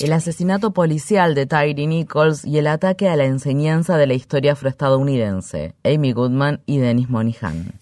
El asesinato policial de Tyree Nichols y el ataque a la enseñanza de la historia afroestadounidense. Amy Goodman y Dennis Monihan.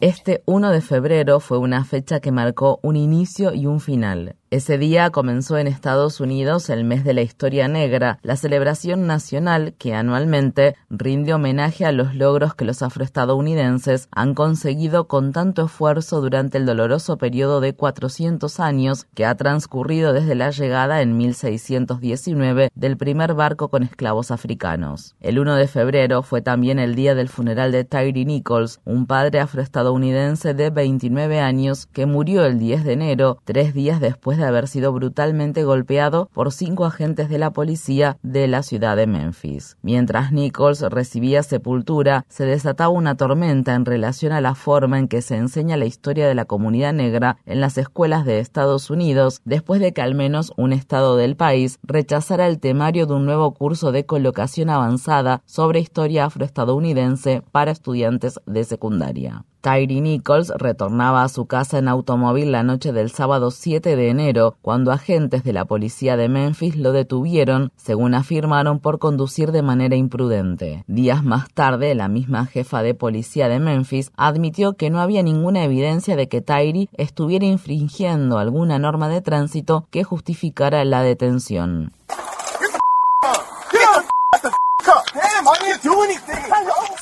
Este 1 de febrero fue una fecha que marcó un inicio y un final. Ese día comenzó en Estados Unidos el mes de la historia negra, la celebración nacional que anualmente rinde homenaje a los logros que los afroestadounidenses han conseguido con tanto esfuerzo durante el doloroso periodo de 400 años que ha transcurrido desde la llegada en 1619 del primer barco con esclavos africanos. El 1 de febrero fue también el día del funeral de Tyree Nichols, un padre afroestadounidense de 29 años que murió el 10 de enero, tres días después de de haber sido brutalmente golpeado por cinco agentes de la policía de la ciudad de Memphis. Mientras Nichols recibía sepultura, se desataba una tormenta en relación a la forma en que se enseña la historia de la comunidad negra en las escuelas de Estados Unidos, después de que al menos un estado del país rechazara el temario de un nuevo curso de colocación avanzada sobre historia afroestadounidense para estudiantes de secundaria. Tyree Nichols retornaba a su casa en automóvil la noche del sábado 7 de enero, cuando agentes de la policía de Memphis lo detuvieron, según afirmaron, por conducir de manera imprudente. Días más tarde, la misma jefa de policía de Memphis admitió que no había ninguna evidencia de que Tyree estuviera infringiendo alguna norma de tránsito que justificara la detención.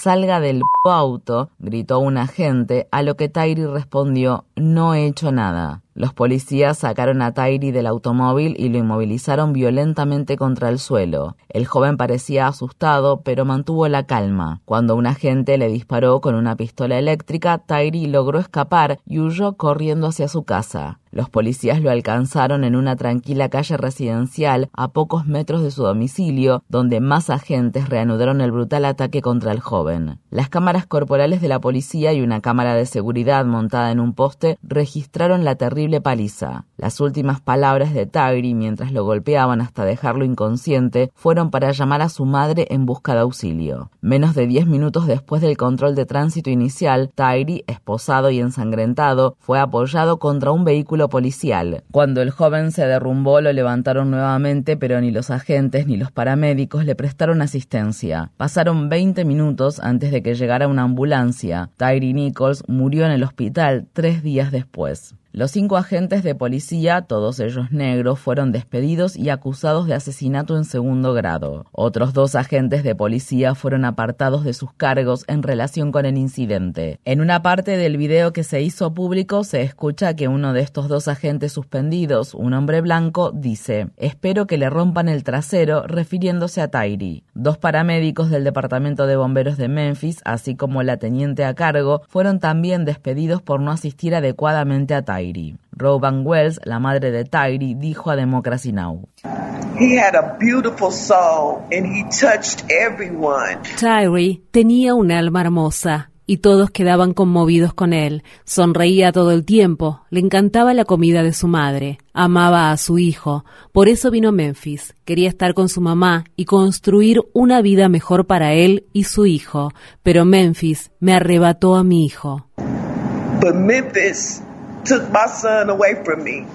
Salga del auto, gritó un agente, a lo que Tyree respondió, no he hecho nada. Los policías sacaron a Tyree del automóvil y lo inmovilizaron violentamente contra el suelo. El joven parecía asustado, pero mantuvo la calma. Cuando un agente le disparó con una pistola eléctrica, Tyree logró escapar y huyó corriendo hacia su casa. Los policías lo alcanzaron en una tranquila calle residencial a pocos metros de su domicilio, donde más agentes reanudaron el brutal ataque contra el joven. Las cámaras corporales de la policía y una cámara de seguridad montada en un poste registraron la terrible paliza. Las últimas palabras de Tyree mientras lo golpeaban hasta dejarlo inconsciente fueron para llamar a su madre en busca de auxilio. Menos de diez minutos después del control de tránsito inicial, Tyree, esposado y ensangrentado, fue apoyado contra un vehículo policial. Cuando el joven se derrumbó lo levantaron nuevamente, pero ni los agentes ni los paramédicos le prestaron asistencia. Pasaron 20 minutos antes de que llegara una ambulancia. Tyree Nichols murió en el hospital tres días después. Los cinco agentes de policía, todos ellos negros, fueron despedidos y acusados de asesinato en segundo grado. Otros dos agentes de policía fueron apartados de sus cargos en relación con el incidente. En una parte del video que se hizo público se escucha que uno de estos dos agentes suspendidos, un hombre blanco, dice, espero que le rompan el trasero refiriéndose a Tyree. Dos paramédicos del Departamento de Bomberos de Memphis, así como la teniente a cargo, fueron también despedidos por no asistir adecuadamente a Tyree. Tyree. Roban Wells, la madre de Tyree, dijo a Democracy Now! Tyree tenía un alma hermosa y todos quedaban conmovidos con él. Sonreía todo el tiempo, le encantaba la comida de su madre, amaba a su hijo, por eso vino a Memphis, quería estar con su mamá y construir una vida mejor para él y su hijo, pero Memphis me arrebató a mi hijo. Memphis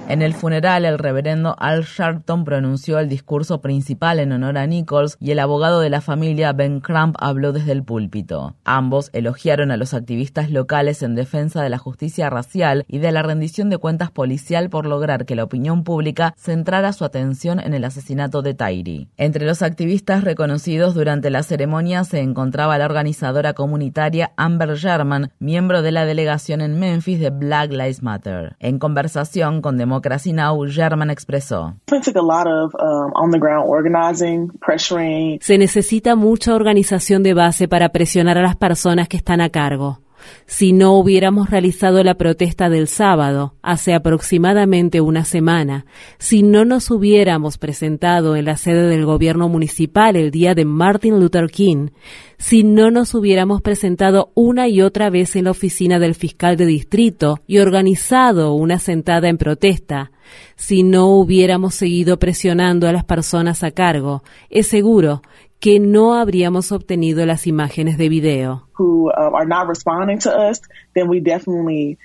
en el funeral, el reverendo Al Sharpton pronunció el discurso principal en honor a Nichols y el abogado de la familia Ben Crump habló desde el púlpito. Ambos elogiaron a los activistas locales en defensa de la justicia racial y de la rendición de cuentas policial por lograr que la opinión pública centrara su atención en el asesinato de Tyree. Entre los activistas reconocidos durante la ceremonia se encontraba la organizadora comunitaria Amber Sherman, miembro de la delegación en Memphis de Black Lives Matter. En conversación con Democracy Now, German expresó. Um, Se necesita mucha organización de base para presionar a las personas que están a cargo si no hubiéramos realizado la protesta del sábado, hace aproximadamente una semana, si no nos hubiéramos presentado en la sede del gobierno municipal el día de Martin Luther King, si no nos hubiéramos presentado una y otra vez en la oficina del fiscal de distrito y organizado una sentada en protesta, si no hubiéramos seguido presionando a las personas a cargo, es seguro que no habríamos obtenido las imágenes de video. Who uh, are not responding to us, then we definitely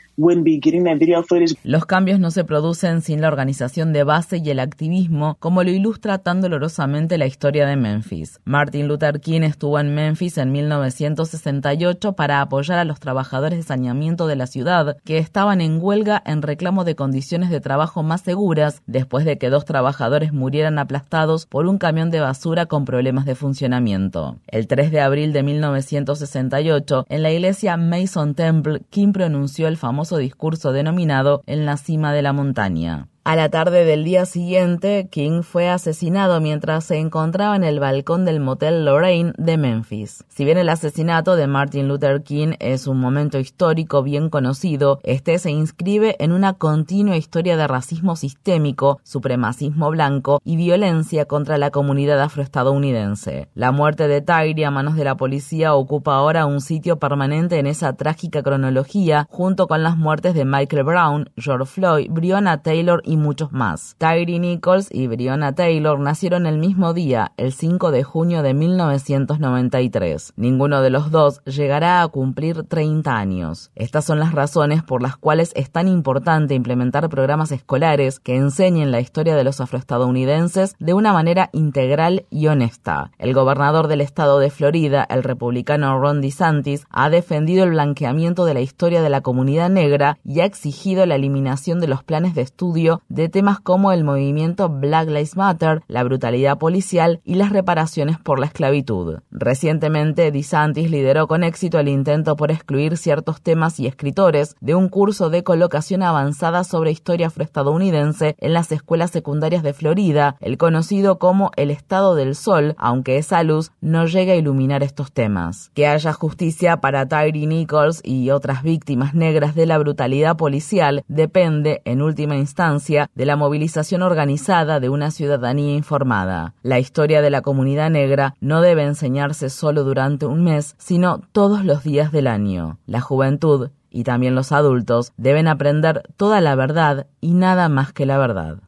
Los cambios no se producen sin la organización de base y el activismo, como lo ilustra tan dolorosamente la historia de Memphis. Martin Luther King estuvo en Memphis en 1968 para apoyar a los trabajadores de saneamiento de la ciudad, que estaban en huelga en reclamo de condiciones de trabajo más seguras después de que dos trabajadores murieran aplastados por un camión de basura con problemas de funcionamiento. El 3 de abril de 1968, en la iglesia Mason Temple, King pronunció el famoso discurso denominado En la cima de la montaña. A la tarde del día siguiente, King fue asesinado mientras se encontraba en el balcón del motel Lorraine de Memphis. Si bien el asesinato de Martin Luther King es un momento histórico bien conocido, este se inscribe en una continua historia de racismo sistémico, supremacismo blanco y violencia contra la comunidad afroestadounidense. La muerte de Tyree a manos de la policía ocupa ahora un sitio permanente en esa trágica cronología, junto con las muertes de Michael Brown, George Floyd, Breonna Taylor y muchos más. Tyree Nichols y Breonna Taylor nacieron el mismo día, el 5 de junio de 1993. Ninguno de los dos llegará a cumplir 30 años. Estas son las razones por las cuales es tan importante implementar programas escolares que enseñen la historia de los afroestadounidenses de una manera integral y honesta. El gobernador del estado de Florida, el republicano Ron DeSantis, ha defendido el blanqueamiento de la historia de la comunidad negra y ha exigido la eliminación de los planes de estudio de temas como el movimiento Black Lives Matter, la brutalidad policial y las reparaciones por la esclavitud. Recientemente, DeSantis lideró con éxito el intento por excluir ciertos temas y escritores de un curso de colocación avanzada sobre historia afroestadounidense en las escuelas secundarias de Florida, el conocido como el Estado del Sol, aunque esa luz no llega a iluminar estos temas. Que haya justicia para Tyree Nichols y otras víctimas negras de la brutalidad policial depende, en última instancia, de la movilización organizada de una ciudadanía informada. La historia de la comunidad negra no debe enseñarse solo durante un mes, sino todos los días del año. La juventud y también los adultos deben aprender toda la verdad y nada más que la verdad.